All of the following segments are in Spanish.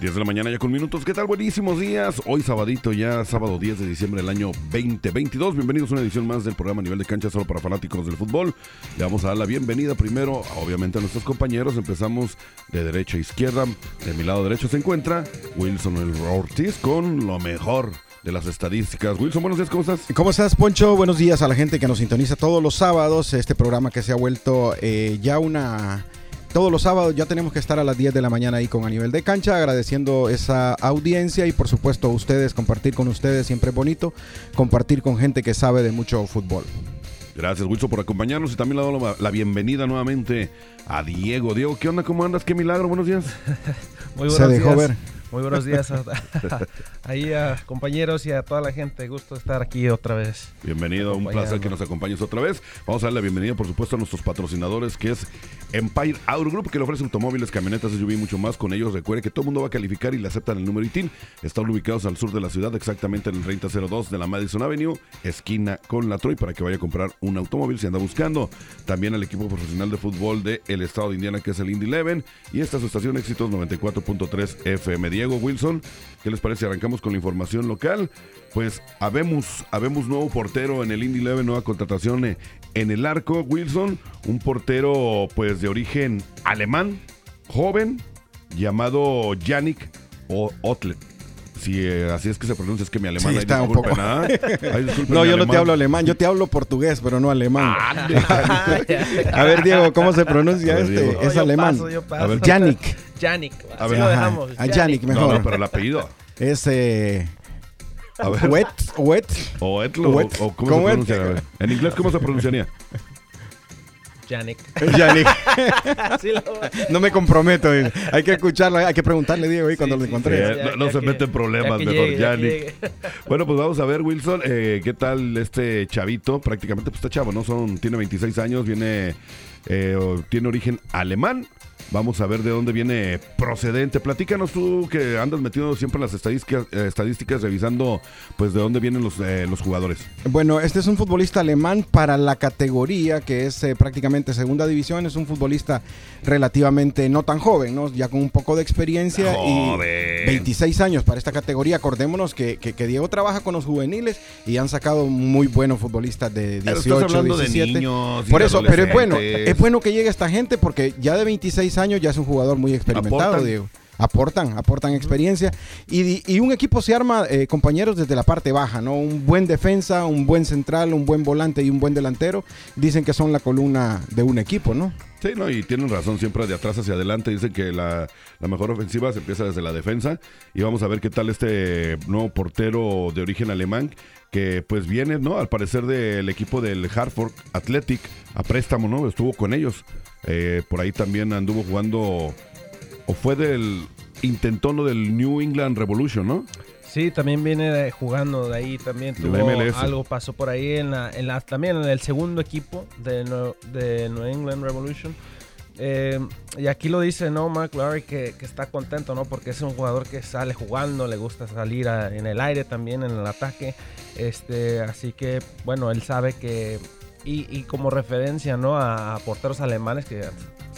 10 de la mañana ya con minutos. ¿Qué tal? Buenísimos días. Hoy sabadito ya, sábado 10 de diciembre del año 2022. Bienvenidos a una edición más del programa Nivel de Cancha solo para fanáticos del fútbol. Le vamos a dar la bienvenida primero, obviamente, a nuestros compañeros. Empezamos de derecha a izquierda. De mi lado derecho se encuentra Wilson el Ortiz con lo mejor de las estadísticas. Wilson, buenos días, ¿cómo estás? ¿Cómo estás, Poncho? Buenos días a la gente que nos sintoniza todos los sábados. Este programa que se ha vuelto eh, ya una todos los sábados ya tenemos que estar a las 10 de la mañana ahí con a nivel de cancha, agradeciendo esa audiencia y por supuesto a ustedes, compartir con ustedes siempre es bonito, compartir con gente que sabe de mucho fútbol. Gracias, Wilson, por acompañarnos y también le doy la bienvenida nuevamente a Diego. Diego, ¿qué onda? ¿Cómo andas? ¿Qué milagro? Buenos días. Muy buenos Se dejó ver. Muy buenos días a, ahí a compañeros y a toda la gente. Gusto estar aquí otra vez. Bienvenido, un placer que nos acompañes otra vez. Vamos a darle la bienvenida, por supuesto, a nuestros patrocinadores, que es Empire Auto Group, que le ofrece automóviles, camionetas, SUV y mucho más. Con ellos recuerde que todo el mundo va a calificar y le aceptan el número ITIN. Están ubicados al sur de la ciudad, exactamente en el 3002 de la Madison Avenue, esquina con la Troy, para que vaya a comprar un automóvil si anda buscando. También al equipo profesional de fútbol del el estado de Indiana, que es el Indy 11. Y esta es su estación Éxitos 94.3 FM. Diego Wilson, ¿qué les parece? Arrancamos con la información local. Pues habemos, habemos nuevo portero en el Indy 11, nueva contratación eh, en el arco. Wilson, un portero pues de origen alemán, joven, llamado Yannick Otlet. Si eh, así es que se pronuncia, es que mi alemán sí, está un poco. no, yo no te hablo alemán, yo te hablo portugués, pero no alemán. Ah, a ver, Diego, ¿cómo se pronuncia este? es alemán. A ver, Yannick. Yannick. A ver, lo dejamos. A Yannick, mejor. No, pero el apellido. Es eh, Wet, wet. O Etlo, O, ¿cómo, se pronuncia? En inglés, ¿cómo se pronunciaría? Yannick. Yannick. no me comprometo. Hay que escucharlo, hay que preguntarle, Diego, ahí cuando lo encontré. no, se mete en problemas, mejor, Yannick. Bueno, pues vamos a ver, Wilson, eh, ¿qué tal este chavito? Prácticamente, pues está chavo, ¿no? Son, tiene 26 años, viene, eh, tiene origen alemán. Vamos a ver de dónde viene procedente. Platícanos tú que andas metido siempre en las estadísticas, eh, estadísticas revisando pues de dónde vienen los, eh, los jugadores. Bueno, este es un futbolista alemán para la categoría que es eh, prácticamente segunda división. Es un futbolista relativamente no tan joven, ¿no? Ya con un poco de experiencia y 26 años para esta categoría. Acordémonos que, que, Diego trabaja con los juveniles y han sacado muy buenos futbolistas de 18, 17. Por eso, pero es bueno, es bueno que llegue esta gente porque ya de 26 años ya es un jugador muy experimentado, Diego aportan, aportan experiencia. Y, un equipo se arma, eh, compañeros, desde la parte baja, ¿no? Un buen defensa, un buen central, un buen volante y un buen delantero. Dicen que son la columna de un equipo, ¿no? Sí, no, y tienen razón, siempre de atrás hacia adelante. Dicen que la, la, mejor ofensiva se empieza desde la defensa. Y vamos a ver qué tal este nuevo portero de origen alemán, que pues viene, ¿no? Al parecer del equipo del Hartford Athletic, a préstamo, ¿no? Estuvo con ellos. Eh, por ahí también anduvo jugando, o fue del intentón del New England Revolution, ¿no? Sí, también viene jugando de ahí, también tuvo algo, pasó por ahí en la, en la, también en el segundo equipo de, de New England Revolution. Eh, y aquí lo dice, ¿no? Mark Lowry que, que, está contento, ¿no? Porque es un jugador que sale jugando, le gusta salir en el aire también, en el ataque. Este, así que, bueno, él sabe que y, como referencia, ¿no? A, porteros alemanes que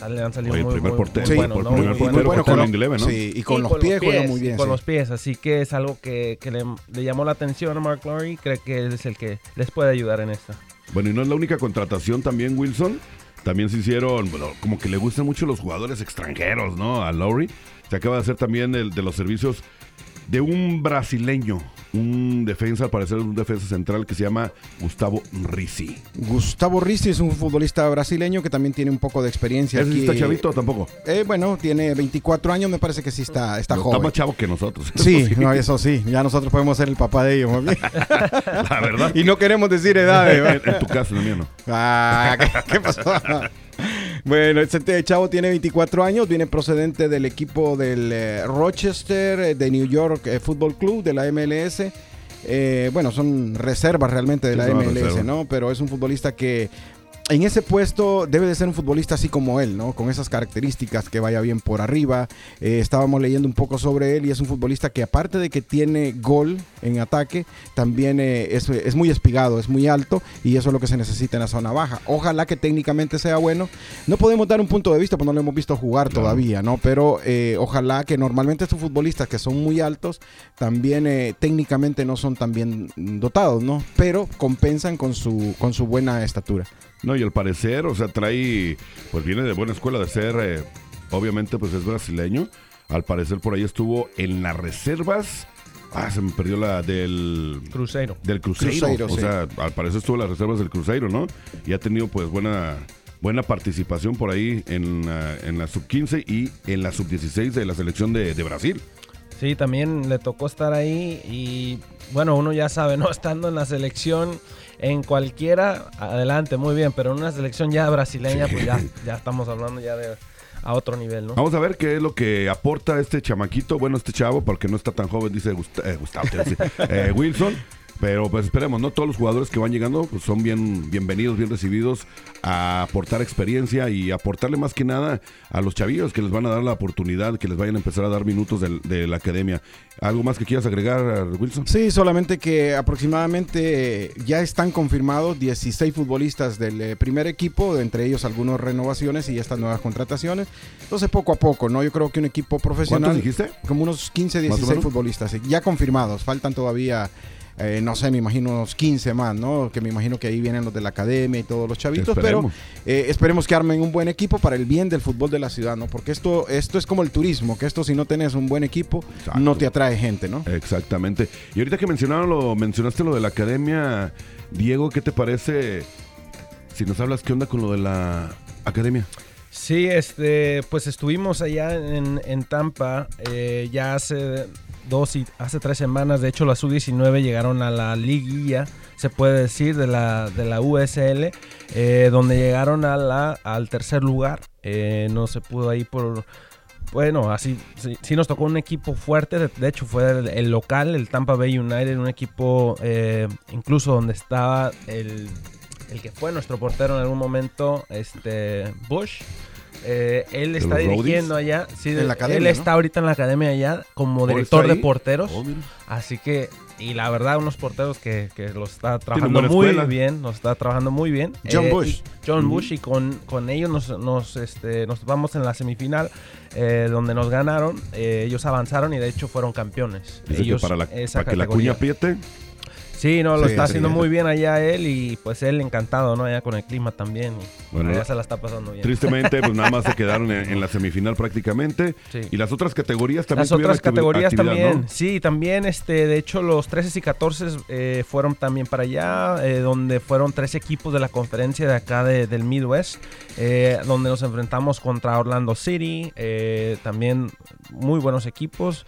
han salido muy, primer portero, muy buenos, ¿no? Primer portero bueno, con, ¿no? Sí, y con, los, pies, juega muy bien. Con los pies, así que es algo que, que le, le, llamó la atención a Mark Lowry. Cree que él es el que les puede ayudar en esto. Bueno, y no es la única contratación también, Wilson. También se hicieron, bueno, como que le gustan mucho los jugadores extranjeros, ¿no? A Lowry. Se acaba de hacer también el de los servicios de un brasileño, un defensa, al parecer un defensa central que se llama Gustavo Rizzi. Gustavo Rizzi es un futbolista brasileño que también tiene un poco de experiencia. ¿Es está chavito tampoco? Eh, bueno, tiene 24 años, me parece que sí está, está joven. Está más chavo que nosotros. Sí, No, eso sí, ya nosotros podemos ser el papá de ellos. La verdad. Y no queremos decir edades. en, tu caso, en mío no. Ah, ¿qué, pasó? Bueno, este chavo tiene 24 años, viene procedente del equipo del eh, Rochester, eh, de New York eh, Football Club, de la MLS. bueno, son reservas realmente de la MLS, ¿no? Pero es un futbolista que en ese puesto debe de ser un futbolista así como él, ¿no? Con esas características, que vaya bien por arriba. Eh, estábamos leyendo un poco sobre él y es un futbolista que aparte de que tiene gol en ataque, también eh, es, muy espigado, es muy alto y eso es lo que se necesita en la zona baja. Ojalá que técnicamente sea bueno. No podemos dar un punto de vista, porque no lo hemos visto jugar todavía, ¿no? Pero eh, ojalá que normalmente estos futbolistas que son muy altos, también técnicamente no son tan bien dotados, ¿no? Pero compensan con su, con su buena estatura. No, y al parecer, o sea, trae, pues viene de buena escuela de ser, eh, obviamente, pues es brasileño. Al parecer por ahí estuvo en las reservas. Ah, se me perdió la del Cruzeiro. Del Cruzeiro. o sea, al parecer estuvo en las reservas del Cruzeiro, ¿no? Y ha tenido pues buena buena participación por ahí en, en la sub-15 y en la sub-16 de la selección de, de Brasil. Sí, también le tocó estar ahí y bueno, uno ya sabe, ¿no? Estando en la selección en cualquiera, adelante, muy bien, pero en una selección ya brasileña, pues ya, ya estamos hablando ya de a otro nivel, ¿no? Vamos a ver qué es lo que aporta este chamaquito, bueno, este chavo, porque no está tan joven, dice eh, Gustavo, eh, Wilson. Pero pues esperemos, ¿no? Todos los jugadores que van llegando pues, son bien bienvenidos, bien recibidos a aportar experiencia y aportarle más que nada a los chavillos que les van a dar la oportunidad, que les vayan a empezar a dar minutos de, la academia. ¿Algo más que quieras agregar, Wilson? Sí, solamente que aproximadamente ya están confirmados 16 futbolistas del eh, primer equipo, entre ellos algunas renovaciones y estas nuevas contrataciones. Entonces, poco a poco, ¿no? Yo creo que un equipo profesional... ¿Cuántos dijiste? Como unos 15, 16 futbolistas, ya confirmados. Faltan todavía eh, no sé, me imagino unos 15 más, ¿no? Que me imagino que ahí vienen los de la academia y todos los chavitos, pero eh, esperemos que armen un buen equipo para el bien del fútbol de la ciudad, ¿no? Porque esto, esto es como el turismo, que esto si no tenés un buen equipo, no te atrae gente, ¿no? Exactamente. Y ahorita que mencionaron lo, mencionaste lo de la academia, Diego, ¿qué te parece si nos hablas qué onda con lo de la academia? Sí, este, pues estuvimos allá en, Tampa eh, ya hace hace tres semanas. De hecho, la sub-19 llegaron a la liguilla, se puede decir, de la, de la USL, eh, donde llegaron a la, al tercer lugar. Eh, no se pudo ahí por... Bueno, así sí, nos tocó un equipo fuerte. De, hecho, fue el, local, el Tampa Bay United, un equipo eh, incluso donde estaba el, el que fue nuestro portero en algún momento, este Bush. Eh, él está dirigiendo allá. Sí, él está ahorita en la academia allá como director de porteros. Oh, así que, y la verdad, unos porteros que, que los está trabajando muy bien. Nos está trabajando muy bien. John eh, Bush. John Bush, y con, con ellos nos, nos, este, nos vamos en la semifinal, eh, donde nos ganaron. ellos avanzaron y de hecho fueron campeones. Ellos, para, la, para que la cuña apriete. Sí, no, lo está haciendo muy bien allá él y pues él encantado, ¿no? Allá con el clima también. bueno, ya se la está pasando bien. Tristemente, pues nada más se quedaron en, la semifinal prácticamente. Y las otras categorías también. Las otras categorías también, sí, también, este, de hecho, los 13 y 14 eh, fueron también para allá, eh, donde fueron tres equipos de la conferencia de acá del Midwest, eh, donde nos enfrentamos contra Orlando City, también muy buenos equipos.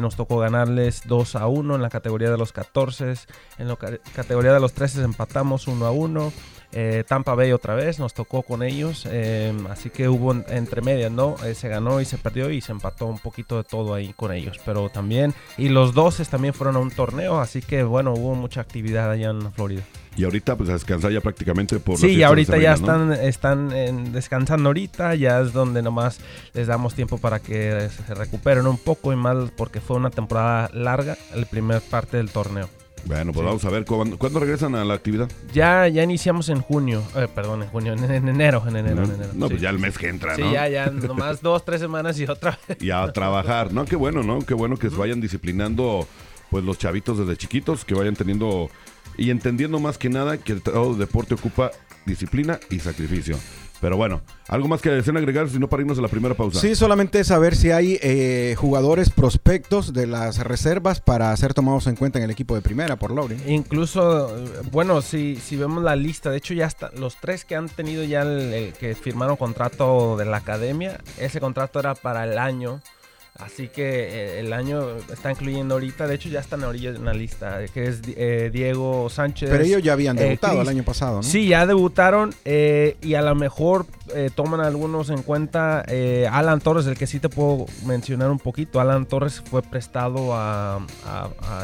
nos tocó ganarles 2 a 1 en la categoría de los 14 en la categoría de los 13 empatamos 1 a 1. Eh, Tampa Bay otra vez, nos tocó con ellos, em, así que hubo entre medias, ¿no? Eh, se ganó y se perdió y se empató un poquito de todo ahí con ellos, pero también, y los 12 también fueron a un torneo, así que bueno, hubo mucha actividad allá en Florida. Y ahorita pues a descansar ya prácticamente por... Sí, ahorita ya están, están descansando ahorita, ya es donde nomás les damos tiempo para que se recuperen un poco y más porque fue una temporada larga, el primer parte del torneo. Bueno, pues vamos a ver ¿cuándo, regresan a la actividad. Ya, ya iniciamos en junio, eh, perdón, en junio, en, enero, en enero, en enero. No, pues ya el mes que entra, ¿no? Sí, ya, ya, nomás dos, tres semanas y otra vez. Y a trabajar, ¿no? Qué bueno, ¿no? Qué bueno que se vayan disciplinando, pues los chavitos desde chiquitos, que vayan teniendo y entendiendo más que nada que todo deporte ocupa disciplina y sacrificio. Pero bueno, algo más que deseen agregar, si no para irnos a la primera pausa. Sí, solamente saber si hay eh, jugadores prospectos de las reservas para ser tomados en cuenta en el equipo de primera por Lowry. Incluso, bueno, si, si vemos la lista, de hecho ya está, los tres que han tenido ya el que firmaron contrato de la academia, ese contrato era para el año Así que eh, el año está incluyendo ahorita, de hecho ya están ahorita en la lista, que es eh, Diego Sánchez. Pero ellos ya habían eh, debutado el año pasado, ¿no? Sí, ya debutaron y a lo mejor toman algunos en cuenta. Alan Torres, el que sí te puedo mencionar un poquito. Alan Torres fue prestado a,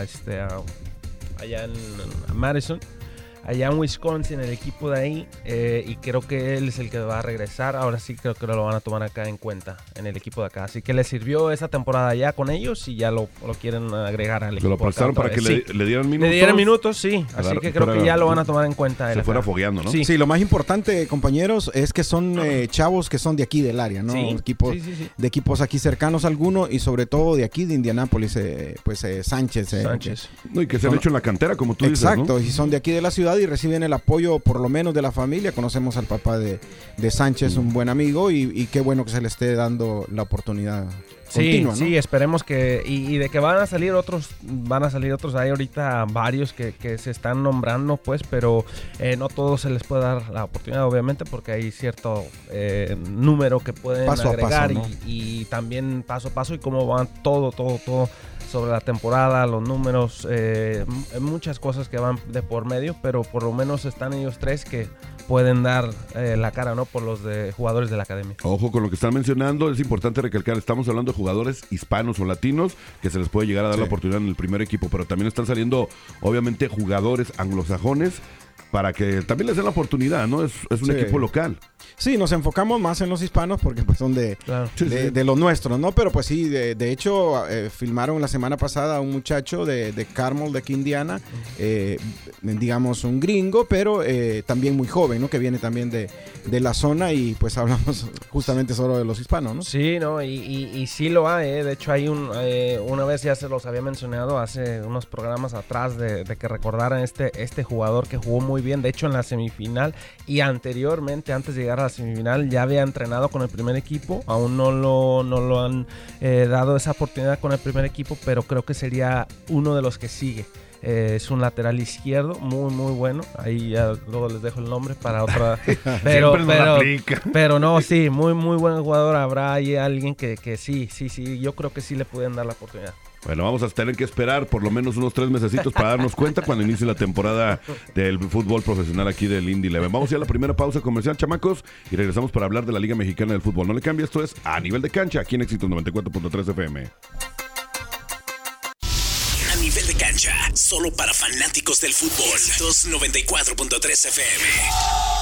este, allá en Madison allá en Wisconsin, el equipo de ahí, eh, y creo que él es el que va a regresar. Ahora sí creo que lo van a tomar acá en cuenta, en el equipo de acá. Así que le sirvió esa temporada ya con ellos y ya lo, lo quieren agregar al equipo. lo prestaron para que le, dieran minutos. Le dieran minutos, sí. Así que creo que ya lo van a tomar en cuenta. Se fuera fogueando, ¿no? Sí. sí, lo más importante, compañeros, es que son eh, chavos que son de aquí del área, ¿no? Equipos, de equipos aquí cercanos a algunos y sobre todo de aquí de Indianápolis, eh, pues Sánchez. Sánchez. No, y que se han hecho en la cantera, como tú dices. Exacto, y son de aquí de la ciudad y reciben el apoyo por lo menos de la familia. Conocemos al papá de, Sánchez, un buen amigo, y, qué bueno que se le esté dando la oportunidad. Sí, sí, esperemos que. Y, de que van a salir otros, van a salir otros. Hay ahorita varios que, se están nombrando, pues, pero eh, no todos se les puede dar la oportunidad, obviamente, porque hay cierto eh, número que pueden agregar y, y, también paso a paso y cómo van todo, todo, todo sobre la temporada, los números, eh, muchas cosas que van de por medio, pero por lo menos están ellos tres que pueden dar eh, la cara, ¿no? Por los de jugadores de la academia. Ojo con lo que están mencionando, es importante recalcar, estamos hablando de jugadores hispanos o latinos que se les puede llegar a dar la oportunidad en el primer equipo, pero también están saliendo, obviamente, jugadores anglosajones para que también les den la oportunidad, ¿no? Es, un equipo local. Sí, nos enfocamos más en los hispanos porque pues son de, de, los nuestros, ¿no? Pero pues sí, de, hecho, eh, filmaron la semana pasada a un muchacho de, de Carmel, de aquí Indiana, eh, digamos un gringo, pero eh, también muy joven, ¿no? Que viene también de, la zona y pues hablamos justamente solo de los hispanos, ¿no? Sí, ¿no? Y, y, sí lo hay, ¿eh? De hecho, hay un, una vez ya se los había mencionado hace unos programas atrás de, que recordaran este, este jugador que jugó muy bien, de hecho en la semifinal y anteriormente, antes de llegar a la semifinal, ya había entrenado con el primer equipo, aún no lo, no lo han eh, dado esa oportunidad con el primer equipo, pero creo que sería uno de los que sigue. Eh, es un lateral izquierdo muy muy bueno. Ahí ya luego les dejo el nombre para otra pero pero, pero no sí muy muy buen jugador. Habrá ahí alguien que, que sí sí sí yo creo que sí le pueden dar la oportunidad bueno, vamos a tener que esperar por lo menos unos tres mesecitos para darnos cuenta cuando inicie la temporada del fútbol profesional aquí del Indy Leven. Vamos a ir a la primera pausa comercial, chamacos, y regresamos para hablar de la Liga Mexicana del Fútbol. No le cambie, esto es a nivel de cancha, aquí en Éxito 94.3 FM. A nivel de cancha, solo para fanáticos del fútbol. 294.3 FM.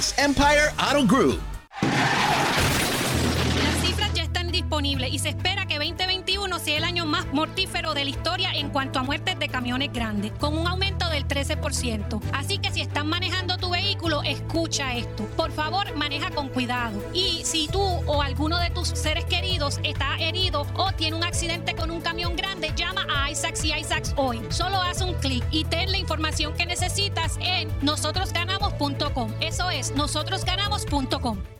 Empire Auto Group. Las cifras ya están disponibles y se espera que 2021 sea el año más mortífero de la historia en cuanto a muertes de camiones grandes, con un aumento del 13%. Así que si estás manejando tu vehículo, escucha esto. Por favor, maneja con cuidado. Y si tú o alguno de tus seres queridos está herido o tiene un accidente con un camión grande, llama a Isaacs y Isaacs hoy. Solo haz un clic y ten la información que necesitas en nosotrosganamos.com. Eso es nosotrosganamos.com.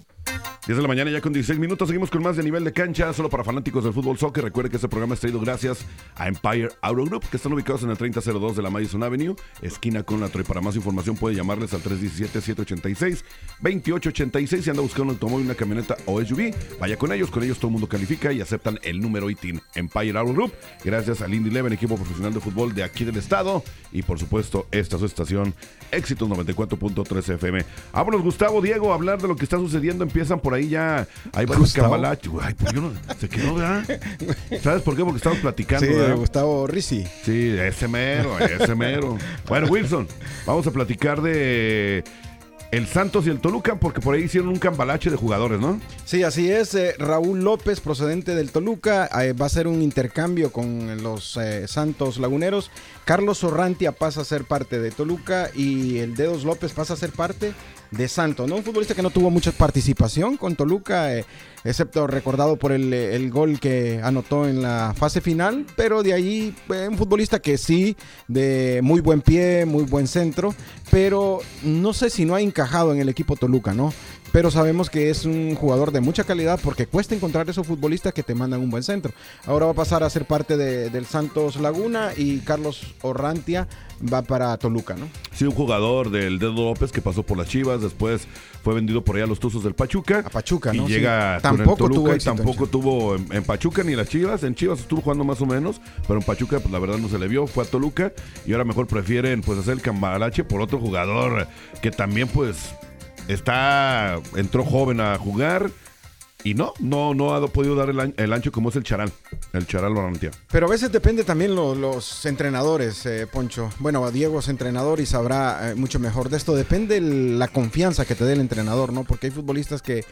10 de la mañana ya con 16 minutos. Seguimos con más de nivel de cancha, solo para fanáticos del fútbol soccer. Recuerde que este programa es traído gracias a Empire Auto Group, que están ubicados en el 3002 de la Madison Avenue, esquina con la Troy. Para más información puede llamarles al 317-786-2886 si anda buscando un automóvil, una camioneta o SUV. Vaya con ellos, con ellos todo el mundo califica y aceptan el número ITIN. Empire Auto Group, gracias al Indy Eleven, equipo profesional de fútbol de aquí del estado. Y por supuesto, esta es su estación, Éxitos 94.3 FM. Vámonos, Gustavo, Diego, a hablar de lo que está sucediendo. Empiezan por ahí ya. Hay varios cambalaches. Ay, pues yo no, se quedó, ¿verdad? ¿Sabes por qué? Porque estamos platicando. Sí, ¿verdad? Gustavo Rizzi. Sí, ese mero, ese mero. Bueno, Wilson, vamos a platicar de el Santos y el Toluca, porque por ahí hicieron un cambalache de jugadores, ¿no? Sí, así es. eh, Raúl López, procedente del Toluca, eh, va a hacer un intercambio con los eh, Santos Laguneros. Carlos Sorrantia pasa a ser parte de Toluca y el Dedos López pasa a ser parte de Santos, ¿no? Un futbolista que no tuvo mucha participación con Toluca, eh, excepto recordado por el, eh, el gol que anotó en la fase final, pero de ahí eh, un futbolista que sí, de muy buen pie, muy buen centro, pero no sé si no ha encajado en el equipo Toluca, ¿no? Pero sabemos que es un jugador de mucha calidad porque cuesta encontrar esos futbolistas que te mandan un buen centro. Ahora va a pasar a ser parte de- del Santos Laguna y Carlos Orrantia va para Toluca, ¿no? Sí, un jugador del Dedo López que pasó por las Chivas, después fue vendido por allá a los Tuzos del Pachuca. A Pachuca, y ¿no? llega Sí. Tampoco Toluca tuvo y en tampoco tuvo en, en Pachuca ni las Chivas. En Chivas estuvo jugando más o menos, pero en Pachuca pues la verdad no se le vio, fue a Toluca y ahora mejor prefieren pues hacer el cambalache por otro jugador que también pues está entró joven a jugar y no, no, no ha podido dar el, el ancho como es el Charal, el Charal Lorantia. Pero a veces depende también lo- los entrenadores, eh, Poncho. Bueno, Diego es entrenador y sabrá eh, mucho mejor de esto. Depende la confianza que te dé el entrenador, ¿no? Porque hay futbolistas que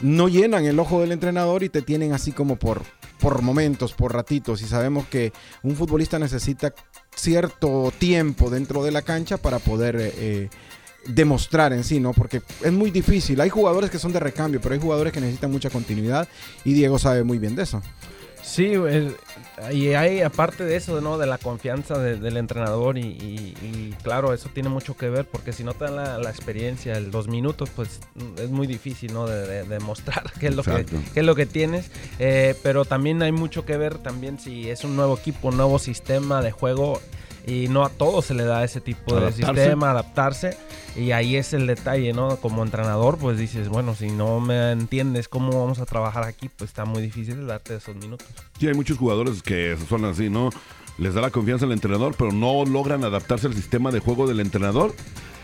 no llenan el ojo del entrenador y te tienen así como por, por momentos, por ratitos. Y sabemos que un futbolista necesita cierto tiempo dentro de la cancha para poder... eh, demostrar en sí, ¿no? Porque es muy difícil. Hay jugadores que son de recambio, pero hay jugadores que necesitan mucha continuidad y Diego sabe muy bien de eso. Sí, el- y hay aparte de eso, ¿no? De la confianza de- del entrenador y, y- y, claro, eso tiene mucho que ver porque si no te dan la, la experiencia, el dos minutos, pues es muy difícil, ¿no? De, de- de mostrar qué es lo que, qué es lo que tienes. Eh, pero también hay mucho que ver también si es un nuevo equipo, un nuevo sistema de juego y no a todos se le da ese tipo de Adaptarse. sistema, adaptarse. Y ahí es el detalle, ¿no? Como entrenador, pues dices, bueno, si no me entiendes cómo vamos a trabajar aquí, pues está muy difícil darte esos minutos. Sí, hay muchos jugadores que son así, ¿no? Les da la confianza al entrenador, pero no logran adaptarse al sistema de juego del entrenador.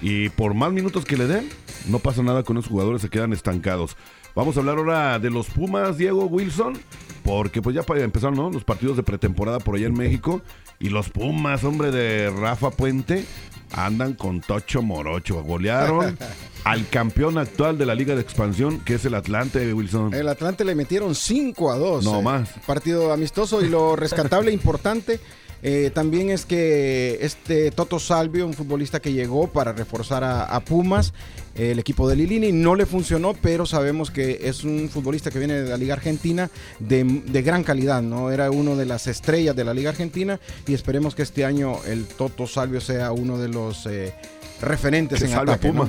Y por más minutos que le den, no pasa nada con esos jugadores, se quedan estancados. Vamos a hablar ahora de los Pumas, Diego Wilson, porque pues ya para empezar, ¿no? Los partidos de pretemporada por allá en México. Y los Pumas, hombre de Rafa Puente, andan con Tocho Morocho. Golearon al campeón actual de la Liga de Expansión, que es el Atlante, Wilson. El Atlante le metieron 5 a 2. No eh. más. Partido amistoso y lo rescatable importante eh, también es que este Toto Salvio, un futbolista que llegó para reforzar a, a Pumas, el equipo de Lilini, no le funcionó, pero sabemos que es un futbolista que viene de la Liga Argentina de, de gran calidad, ¿no? Era uno de las estrellas de la Liga Argentina y esperemos que este año el Toto Salvio sea uno de los eh, referentes Que en salve. ¿no?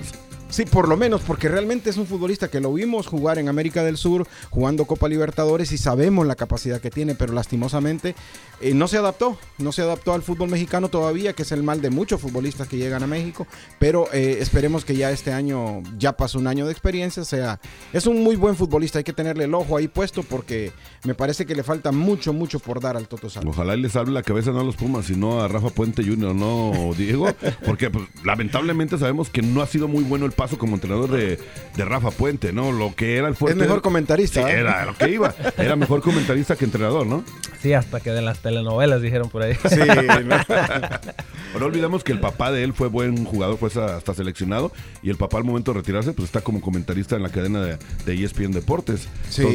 Sí, por lo menos, porque realmente es un futbolista que lo vimos jugar en América del Sur, jugando Copa Libertadores y sabemos la capacidad que tiene, pero lastimosamente eh, no se adaptó, no se adaptó al fútbol mexicano todavía, que es el mal de muchos futbolistas que llegan a México, pero eh, esperemos que ya este año, ya pasó un año de experiencia, sea, es un muy buen futbolista, hay que tenerle el ojo ahí puesto porque me parece que le falta mucho, mucho por dar al Toto Salvo. Ojalá y les hable la cabeza no a los Pumas, sino a Rafa Puente Jr., no Diego, porque pues, lamentablemente sabemos que no ha sido muy bueno el paso como entrenador de, Rafa Puente, ¿no? Lo que era el fuerte. Es mejor comentarista. Sí, ¿eh? era lo que iba. Era mejor comentarista que entrenador, ¿no? Sí, hasta que de las telenovelas dijeron por ahí. Sí. ¿no? olvidemos que el papá de él fue buen jugador, fue hasta seleccionado. Y el papá al momento de retirarse, pues está como comentarista en la cadena de, de ESPN Deportes. Sí,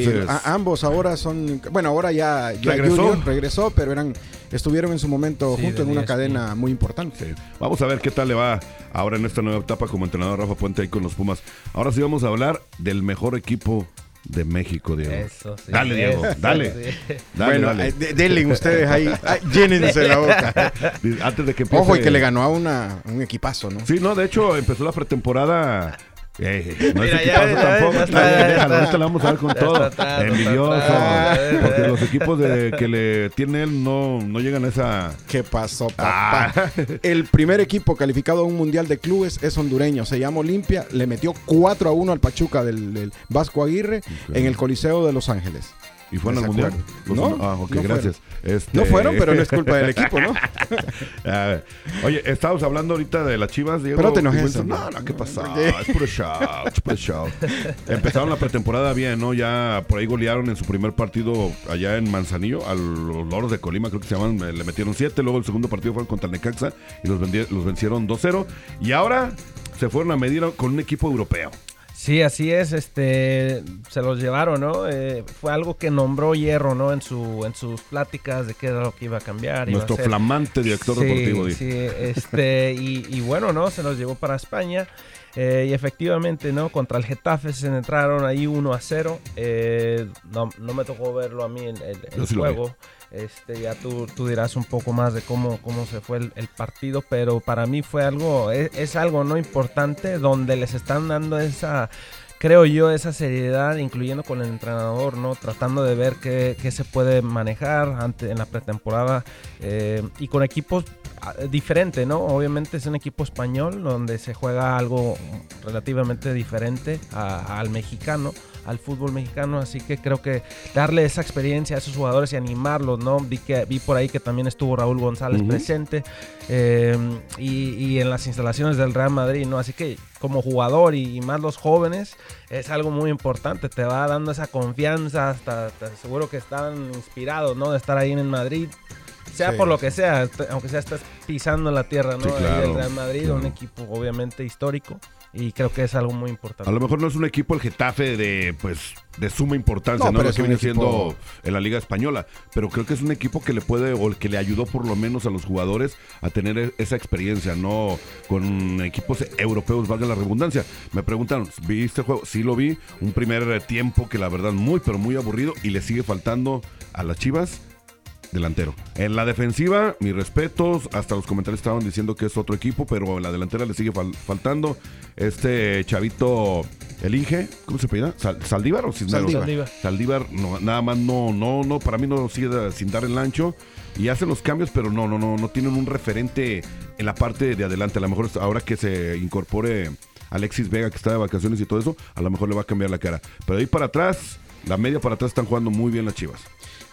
ambos ahora son. Bueno, ahora ya, regresó. regresó, pero eran estuvieron en su momento juntos en una cadena muy importante. Vamos a ver qué tal le va ahora en esta nueva etapa como entrenador Rafa Puente ahí con los Pumas. Ahora sí vamos a hablar del mejor equipo de México, Diego. Eso, sí. Dale, Diego, dale. dale. bueno, eh, denle ustedes ahí, llénense la boca. Antes de que Ojo, y que le ganó a una, un equipazo, ¿no? Sí, no, de hecho empezó la pretemporada eh, no Mira, es ya, tampoco. ahorita le vamos a dar con todo. Envidioso. porque los equipos de, que le tiene él no, no llegan a esa. ¿Qué pasó, papá? Ah. El primer equipo calificado a un mundial de clubes es hondureño. Se llama Olimpia. Le metió 4 a 1 al Pachuca del, Vasco Aguirre en el Coliseo de Los Ángeles. ¿Y fueron al mundial? no, ah, ok, gracias. Este... No fueron, pero no es culpa del equipo, ¿no? oye, estábamos hablando ahorita de las chivas, Diego. Pero te enojes. No, no, ¿qué pasó? Es puro show, es puro show. Empezaron la pretemporada bien, ¿no? Ya por ahí golearon en su primer partido allá en Manzanillo, a los Loros de Colima, creo que se llaman, le metieron 7. Luego el segundo partido fue contra el Necaxa y los, los vencieron 2-0. Y ahora se fueron a medir con un equipo europeo. Sí, así es, este, se los llevaron, ¿no? Eh, fue algo que nombró Hierro, ¿no? En su, en sus pláticas de qué era lo que iba a cambiar. Nuestro flamante director deportivo. Sí, este, y, bueno, ¿no? Se los llevó para España. Eh, y efectivamente, ¿no? Contra el Getafe se entraron ahí 1 a 0. Eh, no, no, me tocó verlo a mí en el juego. Este, ya tú, tú, dirás un poco más de cómo, cómo se fue el, partido, pero para mí fue algo, es, algo no importante donde les están dando esa, creo yo, esa seriedad, incluyendo con el entrenador, ¿no? Tratando de ver qué, qué se puede manejar ante, en la pretemporada eh, y con equipos ah, diferentes, ¿no? Obviamente es un equipo español donde se juega algo relativamente diferente al mexicano al fútbol mexicano, así que creo que darle esa experiencia a esos jugadores y animarlos, ¿no? Vi, que, vi por ahí que también estuvo Raúl González presente eh, y, en las instalaciones del Real Madrid, ¿no? Así que como jugador y, más los jóvenes es algo muy importante, te va dando esa confianza, hasta seguro que están inspirados, ¿no? De estar ahí en Madrid sea por lo que sea, aunque sea estás pisando la tierra, ¿no? del Real Madrid, un equipo obviamente histórico y creo que es algo muy importante. A lo mejor no es un equipo el Getafe de pues de suma importancia, ¿no? Lo que viene siendo en la Liga Española, pero creo que es un equipo que le puede o que le ayudó por lo menos a los jugadores a tener e-, esa experiencia, no con equipos europeos, valga la redundancia. Me preguntan, ¿viste este juego? Sí lo vi, un primer tiempo que la verdad muy pero muy aburrido y le sigue faltando a las Chivas delantero. En la defensiva, mis respetos, hasta los comentarios estaban diciendo que es otro equipo, pero en la delantera le sigue faltando este chavito, el Inge, ¿cómo se pide? ¿Saldívar o Saldívar. Saldívar, no, nada más no, no, no, para mí no sigue sin dar el ancho y hacen los cambios, pero no, no, no, no tienen un referente en la parte de adelante. A lo mejor ahora que se incorpore Alexis Vega, que está de vacaciones y todo eso, a lo mejor le va a cambiar la cara. Pero ahí para atrás, la media para atrás están jugando muy bien las Chivas.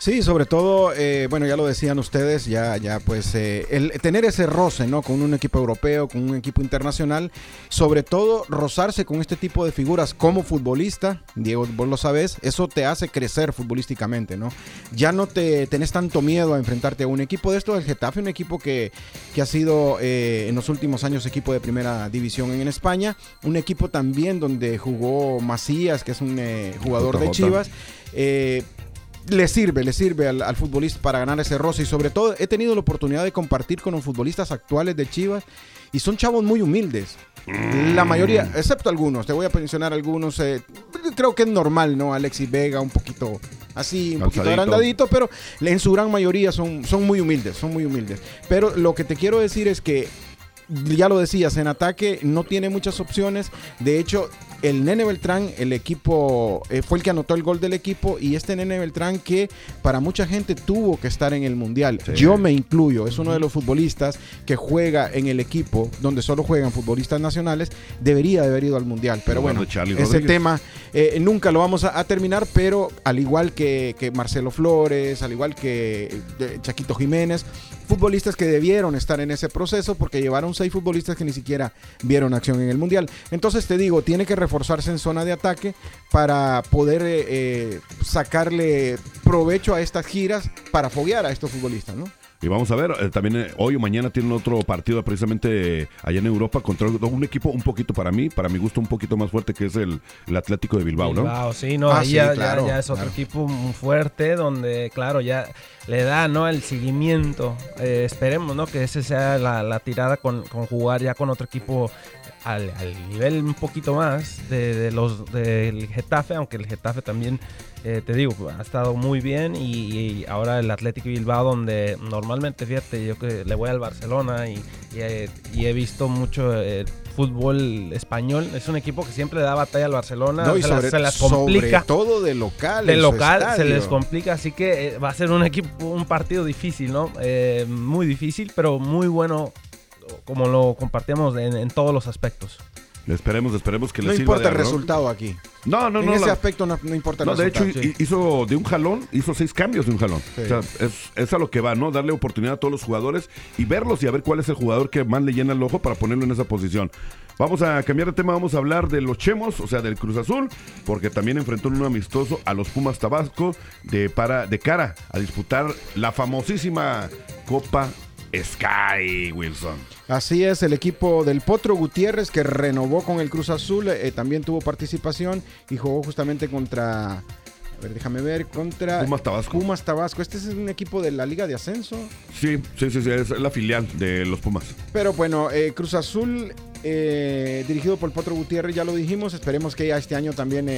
Sí, sobre todo, eh, bueno, ya lo decían ustedes, ya, ya pues eh, el tener ese roce, ¿no? Con un equipo europeo, con un equipo internacional, sobre todo rozarse con este tipo de figuras como futbolista, Diego, vos lo sabes, eso te hace crecer futbolísticamente, ¿no? Ya no te tenés tanto miedo a enfrentarte a un equipo de esto del Getafe, un equipo que, que ha sido eh, en los últimos años equipo de primera división en España, un equipo también donde jugó Macías, que es un jugador de Chivas. Eh, le sirve, le sirve al, futbolista para ganar ese roce y sobre todo he tenido la oportunidad de compartir con los futbolistas actuales de Chivas y son chavos muy humildes. La mayoría, excepto algunos, te voy a mencionar algunos, eh, creo que es normal, ¿no? Alexis Vega un poquito así, un poquito agrandadito, pero en su gran mayoría son, son muy humildes, son muy humildes. Pero lo que te quiero decir es que ya lo decías, en ataque no tiene muchas opciones. De hecho, el Nene Beltrán, el equipo, eh, fue el que anotó el gol del equipo y este Nene Beltrán que para mucha gente tuvo que estar en el Mundial. Yo me incluyo, es uno de los futbolistas que juega en el equipo donde solo juegan futbolistas nacionales, debería de haber ido al Mundial. Pero bueno, ese tema eh, nunca lo vamos a, terminar, pero al igual que, que Marcelo Flores, al igual que eh, Chaquito Jiménez, futbolistas que debieron estar en ese proceso porque llevaron seis futbolistas que ni siquiera vieron acción en el Mundial. Entonces te digo, tiene que reforzarse en zona de ataque para poder eh, eh, sacarle provecho a estas giras para foguear a estos futbolistas, ¿no? Y vamos a ver, eh, también eh, hoy o mañana tienen otro partido precisamente allá en Europa contra un equipo un poquito para mí, para mi gusto un poquito más fuerte que es el, Atlético de Bilbao, Bilbao, sí, no, ah, ya, es otro equipo muy fuerte donde, claro, ya le da, ¿no? El seguimiento. Eh, esperemos, ¿no? Que ese sea la, tirada con, jugar ya con otro equipo al, nivel un poquito más de, los del Getafe, aunque el Getafe también eh, te digo, ha estado muy bien y, ahora el Atlético Bilbao, donde normalmente, fíjate, yo que le voy al Barcelona y, he visto mucho el fútbol español, es un equipo que siempre le da batalla al Barcelona, no, y sobre, se las complica. todo de local. De local se les complica, así que eh, va a ser un equipo, un partido difícil, ¿no? Eh, muy difícil, pero muy bueno, como lo compartíamos en todos los aspectos. Esperemos, esperemos que le no importa el resultado aquí. No, no, en no. En ese aspecto no, importa el no, de hecho, hizo de un jalón, hizo seis cambios de un jalón. O sea, es, a lo que va, ¿no? Darle oportunidad a todos los jugadores y verlos y a ver cuál es el jugador que más le llena el ojo para ponerlo en esa posición. Vamos a cambiar de tema, vamos a hablar de los Chemos, o sea, del Cruz Azul, porque también enfrentó un amistoso a los Pumas Tabasco de, para, de cara a disputar la famosísima Copa Sky Wilson. Así es, el equipo del Potro Gutiérrez que renovó con el Cruz Azul, eh, también tuvo participación y jugó justamente contra... A ver, déjame ver, contra Pumas Tabasco. Pumas Tabasco. Este es un equipo de la Liga de Ascenso. Sí, sí, sí, sí es la filial de los Pumas. Pero bueno, eh, Cruz Azul, eh, dirigido por el Potro Gutiérrez, ya lo dijimos. Esperemos que ya este año también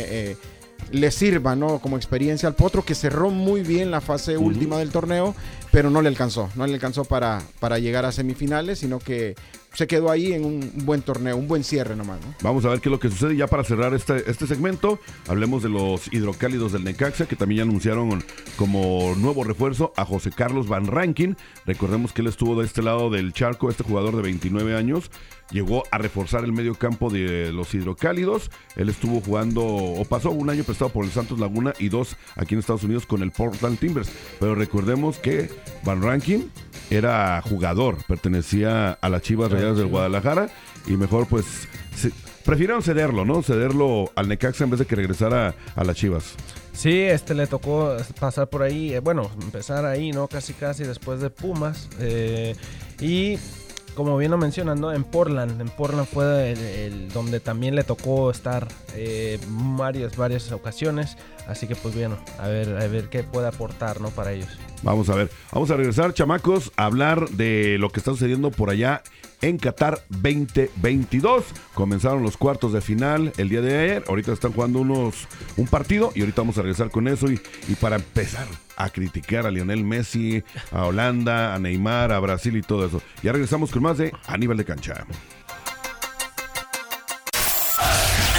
le sirva, ¿no? Como experiencia al Potro, que cerró muy bien la fase última del torneo, pero no le alcanzó, no le alcanzó para, para llegar a semifinales, sino que se quedó ahí en un buen torneo, un buen cierre nomás. Vamos a ver qué es lo que sucede ya para cerrar este, este segmento. Hablemos de los hidrocálidos del Necaxa, que también ya anunciaron como nuevo refuerzo a José Carlos Van Rankin. Recordemos que él estuvo de este lado del charco, este jugador de 29 años. Llegó a reforzar el medio campo de los hidrocálidos. Él estuvo jugando, o pasó un año prestado por el Santos Laguna y dos aquí en Estados Unidos con el Portland Timbers. Pero recordemos que Van Rankin era jugador, pertenecía a las Chivas Rayadas del Guadalajara y mejor pues prefirieron cederlo, ¿no? Cederlo al Necaxa en vez de que regresara a las Chivas. Sí, este le tocó pasar por ahí, eh, bueno, empezar ahí, ¿no? Casi casi después de Pumas. Eh, y como bien lo mencionan. En Portland, en Portland fue el, donde también le tocó estar eh, varias, varias ocasiones. Así que pues bueno, a ver, a ver qué puede aportar, ¿no? Para ellos. Vamos a ver, vamos a regresar, chamacos, a hablar de lo que está sucediendo por allá en Qatar 2022. Comenzaron los cuartos de final el día de ayer. Ahorita están jugando unos un partido y ahorita vamos a regresar con eso y, y para empezar a criticar a Lionel Messi, a Holanda, a Neymar, a Brasil y todo eso. Ya regresamos con más de Aníbal de Cancha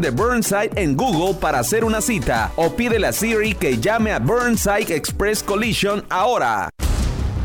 de Burnside en Google para hacer una cita o pídele a Siri que llame a Burnside Express Collision ahora.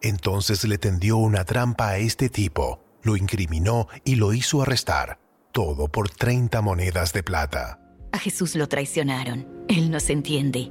Entonces le tendió una trampa a este tipo. Lo incriminó y lo hizo arrestar. Todo por 30 monedas de plata. A Jesús lo traicionaron. Él nos entiende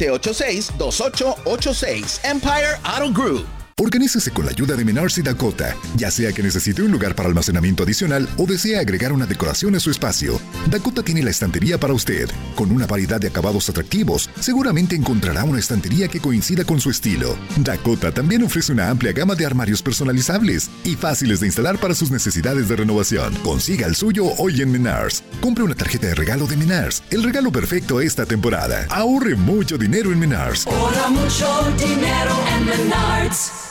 786-2886. Empire Auto Group. Organícese con la ayuda de Menards y Dakota, ya sea que necesite un lugar para almacenamiento adicional o desea agregar una decoración a su espacio. Dakota tiene la estantería para usted. Con una variedad de acabados atractivos, seguramente encontrará una estantería que coincida con su estilo. Dakota también ofrece una amplia gama de armarios personalizables y fáciles de instalar para sus necesidades de renovación. Consiga el suyo hoy en Menards. Compre una tarjeta de regalo de Menards, el regalo perfecto esta temporada. Ahorre mucho dinero en Menards. Ahorra mucho dinero en Menards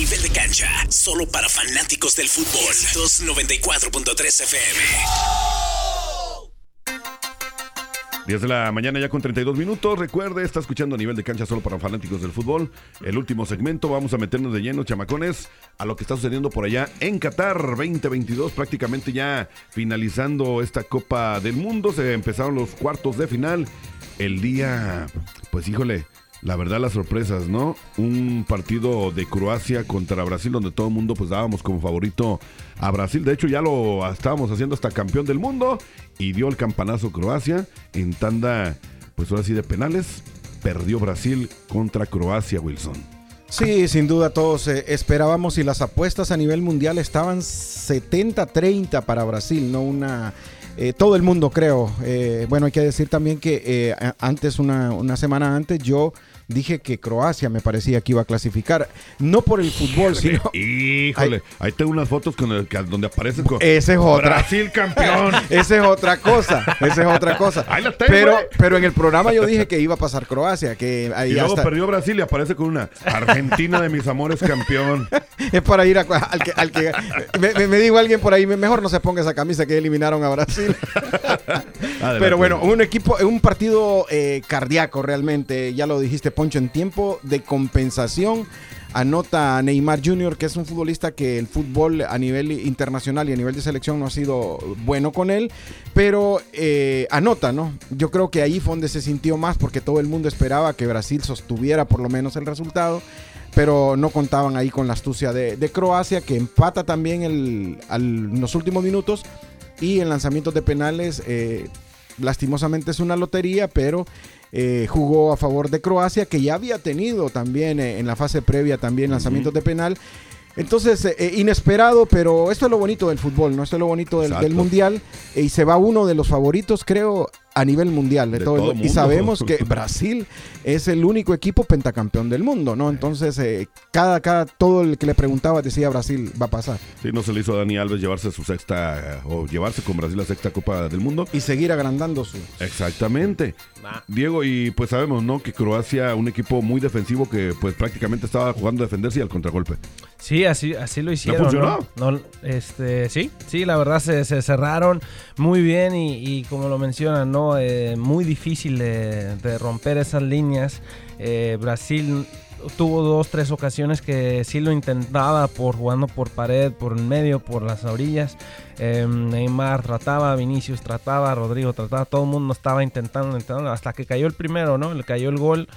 nivel de cancha, solo para fanáticos del fútbol. 294.3 FM. 10 de la mañana ya con 32 minutos. Recuerde, está escuchando a nivel de cancha solo para fanáticos del fútbol. El último segmento, vamos a meternos de lleno, chamacones, a lo que está sucediendo por allá en Qatar 2022. Prácticamente ya finalizando esta Copa del Mundo. Se empezaron los cuartos de final. El día, pues híjole, la verdad las sorpresas, ¿no? Un partido de Croacia contra Brasil donde todo el mundo pues dábamos como favorito a Brasil. De hecho ya lo estábamos haciendo hasta campeón del mundo y dio el campanazo Croacia en tanda pues ahora sí de penales. Perdió Brasil contra Croacia, Wilson. Sí, sin duda todos eh, esperábamos y las apuestas a nivel mundial estaban 70-30 para Brasil, no una eh, todo el mundo creo. Eh, bueno, hay que decir también que antes, una, una, semana antes, yo dije que Croacia me parecía que iba a clasificar. No por el fútbol, sino. Híjole, ahí tengo unas fotos con el, donde aparece con. Ese es otra. Brasil campeón. Esa es otra cosa. Esa es otra cosa. Ahí la tengo, pero, pero en el programa yo dije que iba a pasar Croacia. Que ahí y luego perdió Brasil y aparece con una Argentina de mis amores campeón. es para ir a, al que. Al que me, me, dijo alguien por ahí, mejor no se ponga esa camisa que eliminaron a Brasil. pero bueno, un equipo, un partido eh, cardíaco realmente. Ya lo dijiste, Poncho, en tiempo de compensación. Anota Neymar Jr., que es un futbolista que el fútbol a nivel internacional y a nivel de selección no ha sido bueno con él, pero eh, anota, ¿no? Yo creo que ahí fue donde se sintió más porque todo el mundo esperaba que Brasil sostuviera por lo menos el resultado pero no contaban ahí con la astucia de, Croacia, que empata también en los últimos minutos y en lanzamientos de penales, eh, lastimosamente es una lotería, pero eh, jugó a favor de Croacia, que ya había tenido también eh, en la fase previa también lanzamientos de penal. Entonces, eh, inesperado, pero esto es lo bonito del fútbol, ¿no? Esto es lo bonito del, del mundial. y se va uno de los favoritos, creo, a nivel mundial. De, todo, y sabemos que Brasil es el único equipo pentacampeón del mundo, ¿no? Entonces, eh, cada, cada, todo el que le preguntaba decía Brasil va a pasar. Sí, no se le hizo a Dani Alves llevarse su sexta, o llevarse con Brasil la sexta Copa del Mundo. Y seguir agrandando su. Exactamente. Diego, y pues sabemos, ¿no? Que Croacia, un equipo muy defensivo que pues prácticamente estaba jugando a defenderse y al contragolpe. Sí, así, así lo hicieron. ¿No funcionó? ¿no? este, sí, sí, la verdad se, se cerraron muy bien y, y como lo mencionan, ¿no? Eh, muy difícil de, romper esas líneas. Eh, Brasil tuvo dos, tres ocasiones que sí lo intentaba por jugando por pared, por en medio, por las orillas. Em, Neymar trataba, Vinicius trataba, Rodrigo trataba, todo el mundo estaba intentando, intentando, hasta que cayó el primero, ¿no? Le cayó el gol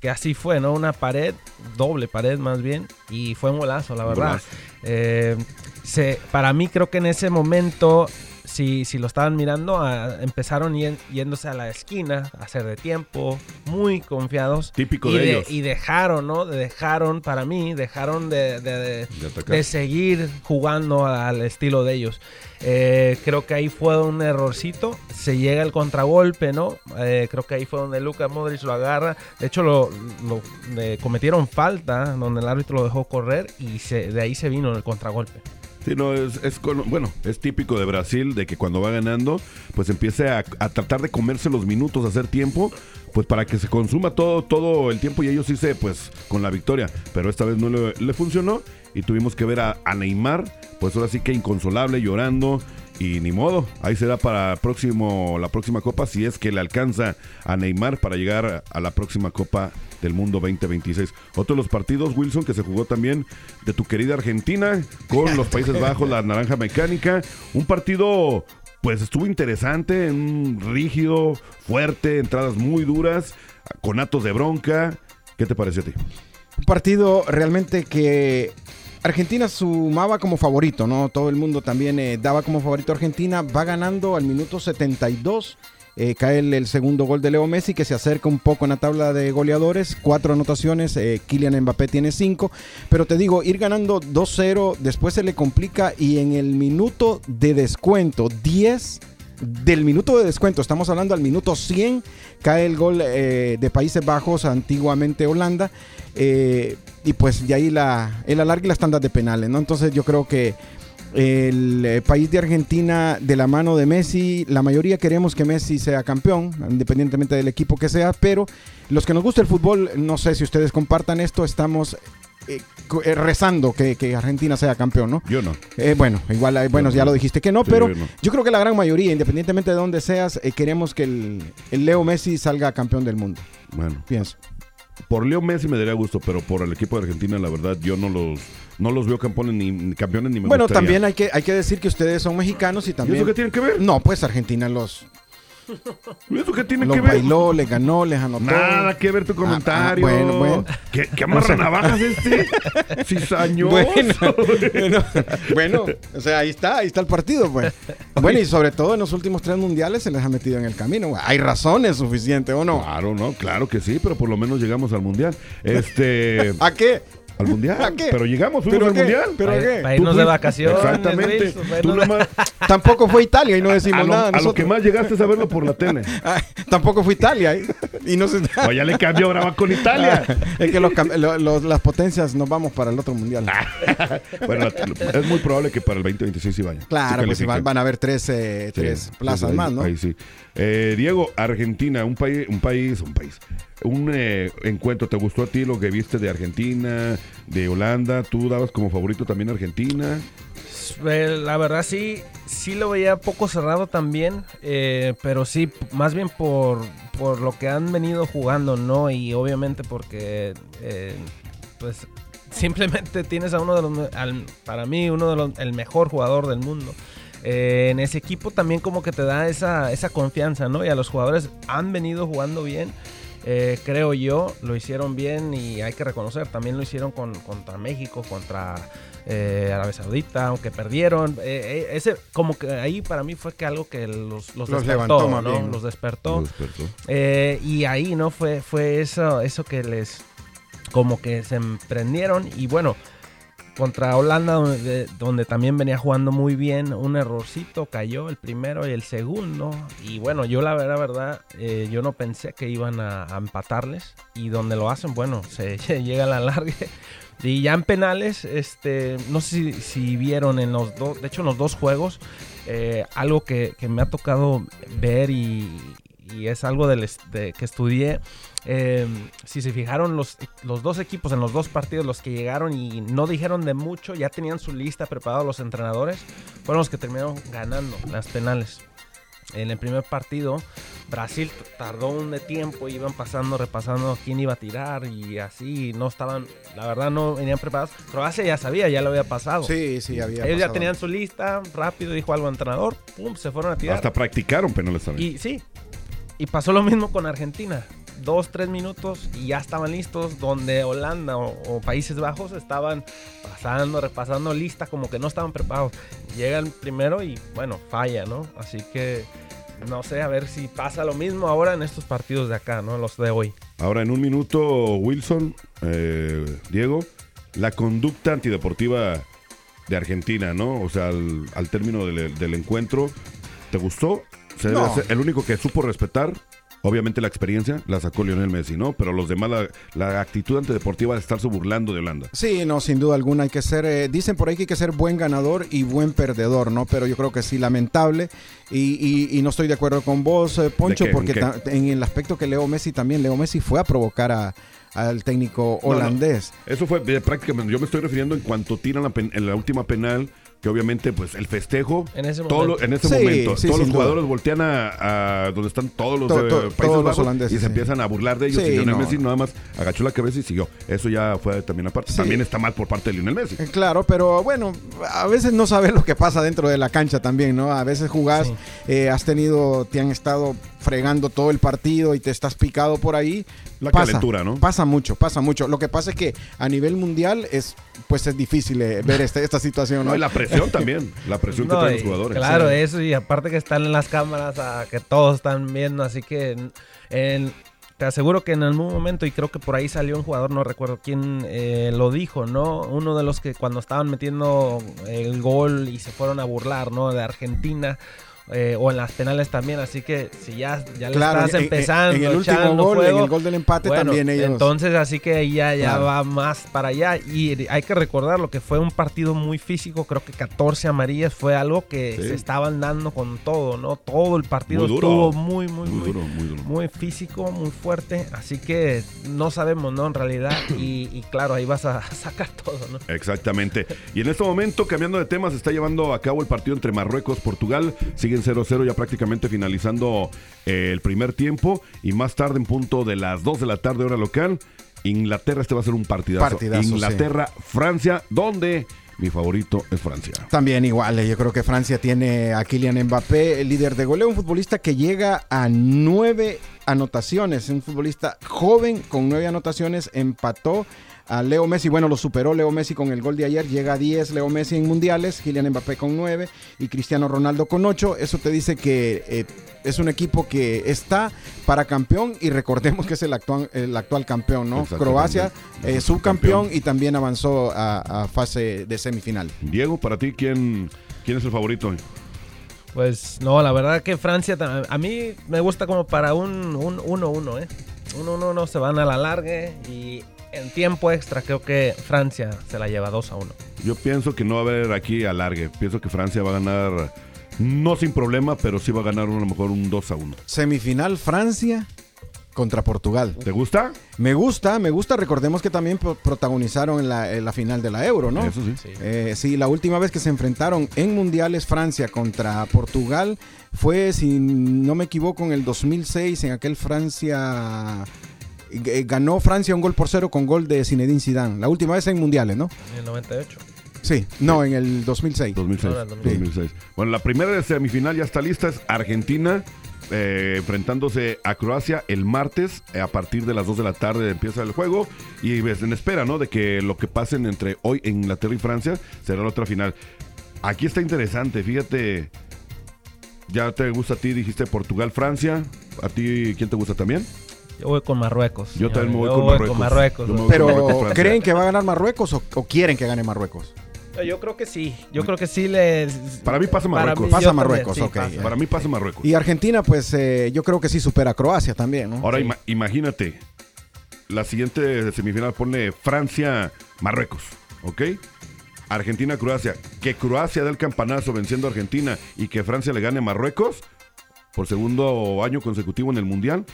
que así fue, ¿no? Una pared, doble pared más bien, y fue un golazo, la verdad. Eh, se, para mí creo que en ese momento si, si lo estaban mirando, empezaron yéndose a la esquina, a hacer de tiempo, muy confiados. Típico de, ellos. Y dejaron, ¿no? Dejaron, para mí, dejaron de, de, seguir jugando al estilo de ellos. Eh, creo que ahí fue un errorcito. Se llega el contragolpe, ¿no? Eh, creo que ahí fue donde Lucas Modric lo agarra. De hecho, lo, cometieron falta, donde el árbitro lo dejó correr y se, de ahí se vino el contragolpe. Sí, no, es, bueno, es típico de Brasil de que cuando va ganando, pues empiece a, tratar de comerse los minutos, hacer tiempo, pues para que se consuma todo, todo el tiempo y ellos hice pues con la victoria. Pero esta vez no le, funcionó y tuvimos que ver a, a, Neymar, pues ahora sí que inconsolable, llorando. Y ni modo, ahí será para próximo, la próxima copa si es que le alcanza a Neymar para llegar a la próxima copa del Mundo 2026. Otro de los partidos, Wilson, que se jugó también de tu querida Argentina con los Países Bajos, la Naranja Mecánica. Un partido, pues estuvo interesante, un rígido, fuerte, entradas muy duras, con atos de bronca. ¿Qué te pareció a ti? Un partido realmente que Argentina sumaba como favorito, ¿no? Todo el mundo también eh, daba como favorito a Argentina. Va ganando al minuto 72 eh, cae el, segundo gol de Leo Messi que se acerca un poco en la tabla de goleadores, cuatro anotaciones, eh, Kylian Mbappé tiene cinco, pero te digo, ir ganando 2-0, después se le complica y en el minuto de descuento, 10 del minuto de descuento, estamos hablando al minuto 100, cae el gol eh, de Países Bajos, antiguamente Holanda, y pues de ahí la, el alargue y las tandas de penales, ¿no? Entonces yo creo que el eh, país de Argentina de la mano de Messi, la mayoría queremos que Messi sea campeón, independientemente del equipo que sea, pero los que nos gusta el fútbol, no sé si ustedes compartan esto, estamos eh, eh, rezando que, Argentina sea campeón, ¿no? Yo no. bueno, igual, bueno, ya lo dijiste que no, pero yo, creo que la gran mayoría, independientemente de dónde seas, queremos que el, el Leo Messi salga campeón del mundo. Bueno. Pienso. Por Leo Messi me daría gusto, pero por el equipo de Argentina, la verdad, yo no los no los veo campeones ni, campeones ni me Bueno, también hay que, hay que decir que ustedes son mexicanos y también. ¿Y eso qué tiene que ver? No, pues Argentina los. ¿Y eso qué tiene que ver? bailó, le ganó, les anotó. Nada que ver tu comentario. Ah, ah, bueno, bueno. ¿Qué, qué amarra navajas este? Cizañoso. Bueno, bueno, o sea, ahí está, ahí está el partido, pues. Bueno, y sobre todo en los últimos tres mundiales se les ha metido en el camino. Hay razones suficientes, ¿o no? Claro, no, claro que sí, pero por lo menos llegamos al mundial. Este. ¿A qué? Al mundial. Pero llegamos, fuimos al mundial. ¿Pero a qué? Para irnos de vacaciones. Exactamente. Tampoco fue Italia y no decimos a lo, nada. A lo que más llegaste a saberlo por la tele. tampoco fue Italia. ¿eh? Y no se... o ya le cambió, ahora va con Italia. es que los, las potencias nos vamos para el otro mundial. bueno, es muy probable que para el 2026 sí vayan. Claro, pues van, van, a haber tres, eh, tres plazas más, ¿no? Ahí sí. Eh, Diego, Argentina, un país, un país, un país un eh, encuentro. ¿Te gustó a ti lo que viste de Argentina, de Holanda? ¿Tú dabas como favorito también Argentina? Eh, la verdad sí, sí lo veía poco cerrado también, eh, pero sí, más bien por, por lo que han venido jugando, ¿no? Y obviamente porque, pues, simplemente tienes a uno de los, para mí, uno de los, el mejor jugador del mundo. en ese equipo también como que te da esa, esa confianza, ¿no? Y a los jugadores han venido jugando bien. Eh, creo yo, lo hicieron bien y hay que reconocer, también lo hicieron con, contra México, contra eh, Arabia Saudita, aunque perdieron. Eh, ese, como que ahí para mí fue que algo que los, los, despertó, ¿no? Los despertó. y ahí, ¿no? Fue, fue eso, eso que les, como que se emprendieron y bueno contra Holanda, donde, también venía jugando muy bien, un errorcito cayó el primero y el segundo. Y bueno, yo la verdad, verdad eh, yo no pensé que iban a, empatarles. Y donde lo hacen, bueno, se llega a la larga. Y ya en penales, este, no sé si, vieron en los dos, de hecho en los dos juegos, eh, algo que, me ha tocado ver y, es algo de, que estudié Em, si se fijaron, los, los dos equipos en los dos partidos, los que llegaron y no dijeron de mucho, ya tenían su lista preparada los entrenadores, fueron los que terminaron ganando las penales. En el primer partido, Brasil tardó un de tiempo, iban pasando, repasando quién iba a tirar y así, no estaban, la verdad no venían preparados. Croacia ya sabía, ya lo había pasado. Sí, sí, había Ellos ya tenían su lista, rápido dijo algo al entrenador, pum, se fueron a tirar. Hasta practicaron penales también. Y sí, y pasó lo mismo con Argentina. Dos, tres minutos y ya estaban listos, donde Holanda o, Países Bajos estaban pasando, repasando lista, como que no estaban preparados. Llega el primero y bueno, falla, ¿no? Así que no sé, a ver si pasa lo mismo ahora en estos partidos de acá, ¿no? Los de hoy. Ahora, en un minuto, Wilson, eh, Diego, la conducta antideportiva de Argentina, ¿no? O sea, al, término del, encuentro, ¿te gustó? Se debe el único que supo respetar Obviamente la experiencia la sacó Lionel Messi, ¿no? Pero los demás, la, actitud antideportiva de estarse burlando de Holanda. Sí, no, sin duda alguna hay que ser, eh, dicen por ahí que hay que ser buen ganador y buen perdedor, ¿no? Pero yo creo que sí, lamentable. Y, no estoy de acuerdo con vos, eh, Poncho, porque ¿En, el aspecto que Leo Messi también, Leo Messi fue a provocar a, al técnico holandés. Eso fue eh, prácticamente, yo me estoy refiriendo en cuanto tiran en la última penal que obviamente pues el festejo en ese momento, en ese momento todos los jugadores voltean a, donde están todos los eh, países holandeses, y se empiezan a burlar de ellos y Lionel Messi nada más agachó la cabeza y siguió. Eso ya fue también aparte. También está mal por parte de Lionel Messi. Eh, claro pero bueno a veces no sabes lo que pasa dentro de la cancha también no a veces jugás eh, has tenido te han estado fregando todo el partido y te estás picado por ahí la calentura, ¿no? Pasa mucho, pasa mucho. Lo que pasa es que a nivel mundial es pues es difícil eh, ver este, esta situación, ¿no? y la presión también, la presión que traen los jugadores. Claro, eso y aparte que están en las cámaras, a que todos están viendo, así que te aseguro que en algún momento, y creo que por ahí salió un jugador, no recuerdo quién eh, lo dijo, ¿no? Uno de los que cuando estaban metiendo el gol y se fueron a burlar, ¿no? De Argentina eh, o en las penales también, así que si ya, ya le estás empezando, en, el último gol, en el gol del empate también ellos. Entonces, así que ya, ya va más para allá. Y hay que recordar lo que fue un partido muy físico, creo que 14 amarillas fue algo que se estaban dando con todo, ¿no? Todo el partido estuvo muy, muy, muy, muy, físico, muy fuerte. Así que no sabemos, ¿no? En realidad, y, y claro, ahí vas a sacar todo, ¿no? Exactamente. Y en este momento, cambiando de tema, se está llevando a cabo el partido entre Marruecos, Portugal. Sigue 0-0 ya prácticamente finalizando eh, el primer tiempo y más tarde en punto de las 2 de la tarde hora local. Inglaterra, este va a ser un partidazo. Inglaterra, Francia, donde mi favorito es Francia. También igual, eh, yo creo que Francia tiene a Kylian Mbappé, el líder de goleo, un futbolista que llega a nueve anotaciones, un futbolista joven con nueve anotaciones, empató a Leo Messi. Bueno, lo superó Leo Messi con el gol de ayer. Llega a 10 Leo Messi en mundiales, Kylian Mbappé con 9 y Cristiano Ronaldo con 8. Eso te dice que eh, es un equipo que está para campeón y recordemos que es el actual, el actual campeón, ¿no? Croacia, eh, subcampeón y también avanzó a, fase de semifinal. Diego, para ti, ¿quién, quién es el favorito? Pues no, la verdad que Francia, a mí me gusta como para un 1-1, ¿eh? 1-1 se van a la larga y en tiempo extra creo que Francia se la lleva 2 a 1. Yo pienso que no va a haber aquí alargue. Pienso que Francia va a ganar, no sin problema, pero sí va a ganar a lo mejor un 2 a 1. Semifinal Francia contra Portugal. ¿Te gusta? Me gusta, me gusta. Recordemos que también protagonizaron en la, final de la Euro, ¿no? Eso sí. Eh, sí, la última vez que se enfrentaron en mundiales Francia contra Portugal fue, si no me equivoco, en el 2006, en aquel Francia eh, ganó Francia un gol por cero con gol de Zinedine Zidane. La última vez en mundiales, ¿no? En el 98. Sí, no, en el 2006. 2006. Bueno, la primera de semifinal ya está lista, es Argentina eh, enfrentándose a Croacia el martes eh, a partir de las 2 de la tarde empieza el juego y ves en espera, ¿no? De que lo que pasen entre hoy en Inglaterra y Francia será la otra final. Aquí está interesante, fíjate, ya te gusta a ti, dijiste Portugal, Francia, ¿a ti quién te gusta también? Yo voy con Marruecos. Yo también me voy, con, Marruecos. Pero, ¿creen que va a ganar Marruecos o, quieren que gane Marruecos? Yo creo que sí. Yo creo que sí les. Para mí pasa Marruecos. pasa Marruecos, ok. Para mí pasa Marruecos. Y Argentina, pues eh, yo creo que sí supera a Croacia también, ¿no? Ahora imagínate. La siguiente semifinal pone Francia-Marruecos, ¿ok? Argentina-Croacia. Que Croacia dé el campanazo venciendo a Argentina y que Francia le gane a Marruecos por segundo año consecutivo en el Mundial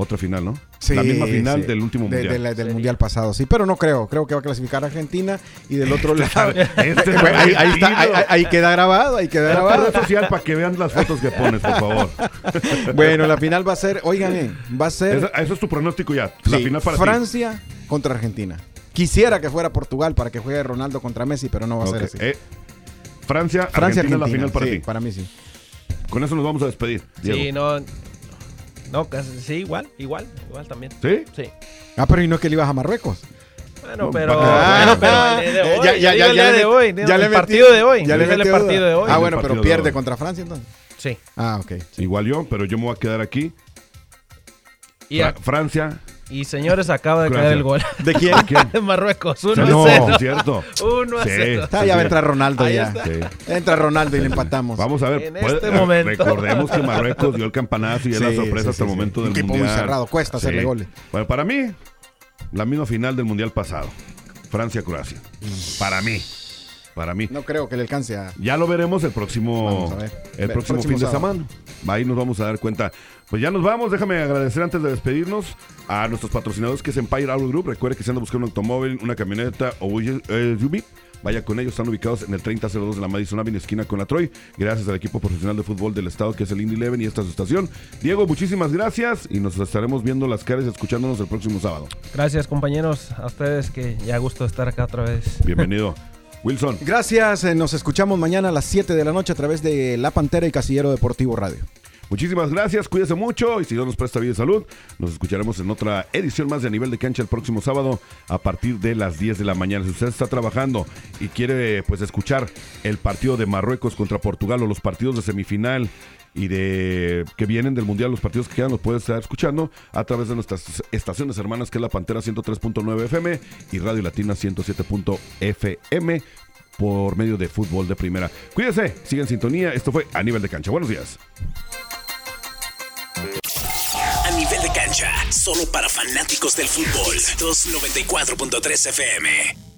Otra final, ¿no? Sí, la misma final sí. del último mundial. de la- del mundial pasado, sí, pero no creo. Creo que va a clasificar Argentina y del otro lado. Este Bueno, ahí, ahí está, ahí, ahí queda grabado, ahí queda grabado. red social para que vean las fotos que pones, por favor. Bueno, la final va a ser, oigan, eh, va a ser Eso, eso es tu pronóstico ya. La sí, final para ti. Francia contra Argentina. Quisiera que fuera Portugal para que juegue Ronaldo contra Messi, pero no va a ser así. eh, Francia, Francia, Argentina, Argentina, la final para sí, ti. para mí sí. Con eso nos vamos a despedir. Diego. Sí, no. No, casi, sí, igual, igual, igual también. ¿Sí? Sí. Ah, pero ¿y no es que le ibas a Marruecos? Bueno, No, pero, va- bueno, pero el de hoy, Ya- ya- ya- el día de hoy, ya le el partido de hoy, ya le el partido de hoy. Ah, bueno, pero de pierde contra Francia entonces. Sí. Ah, ok. Igual yo, pero yo me voy a quedar aquí. Y, Fra- Francia. Y señores, acaba de caer el gol. ¿De quién? de Marruecos, 1 No, a 0. es cierto. 1 a Sí. 0. Está, ya va a entrar Ronaldo Ahí ya. Sí. Entra Ronaldo y le empatamos. Vamos a ver. En puede- este momento. Recordemos que Marruecos dio el campanazo y es la Sí, sorpresa sí, hasta el momento sí. del Un equipo muy mundial. cerrado, cuesta hacerle goles. Bueno, para mí, la misma final del mundial pasado. Francia-Croacia. Para mí. Para mí. No creo que le alcance a. Ya lo veremos el próximo, Vamos a ver. el próximo, próximo fin de semana. Ahí nos vamos a dar cuenta. Pues ya nos vamos. Déjame agradecer antes de despedirnos a nuestros patrocinadores que es Empire Auto Group. Recuerde que si anda buscando un automóvil, una camioneta o un eh, SUV, vaya con ellos. Están ubicados en el 3002 de la Madison Avenue, esquina con la Troy. Gracias al equipo profesional de fútbol del estado que es el Indy Eleven y esta es su estación. Diego, muchísimas gracias y nos estaremos viendo las caras y escuchándonos el próximo sábado. Gracias, compañeros. A ustedes que ya gusto estar acá otra vez. Bienvenido. Wilson. Gracias, eh, nos escuchamos mañana a las 7 de la noche a través de La Pantera y Casillero Deportivo Radio. Muchísimas gracias, cuídese mucho y si Dios nos presta vida y salud, nos escucharemos en otra edición más de A Nivel de Cancha el próximo sábado a partir de las 10 de la mañana. Si usted está trabajando y quiere pues escuchar el partido de Marruecos contra Portugal o los partidos de semifinal y de que vienen del Mundial, los partidos que quedan, los puede estar escuchando a través de nuestras estaciones hermanas, que es la Pantera 103.9 FM y Radio Latina 107.fm por medio de fútbol de primera. Cuídese, sigue en sintonía. Esto fue A Nivel de Cancha. Buenos días. A nivel de cancha, solo para fanáticos del fútbol. 294.3 FM.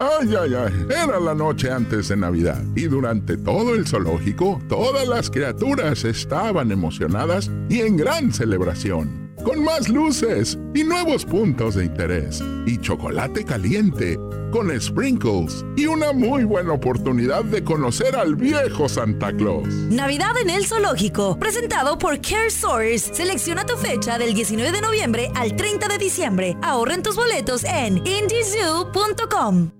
Ay, ay, ay, era la noche antes de Navidad y durante todo el zoológico todas las criaturas estaban emocionadas y en gran celebración con más luces y nuevos puntos de interés, y chocolate caliente, con sprinkles, y una muy buena oportunidad de conocer al viejo Santa Claus. Navidad en el Zoológico, presentado por CareSource. Selecciona tu fecha del 19 de noviembre al 30 de diciembre. Ahorren tus boletos en indiezoo.com.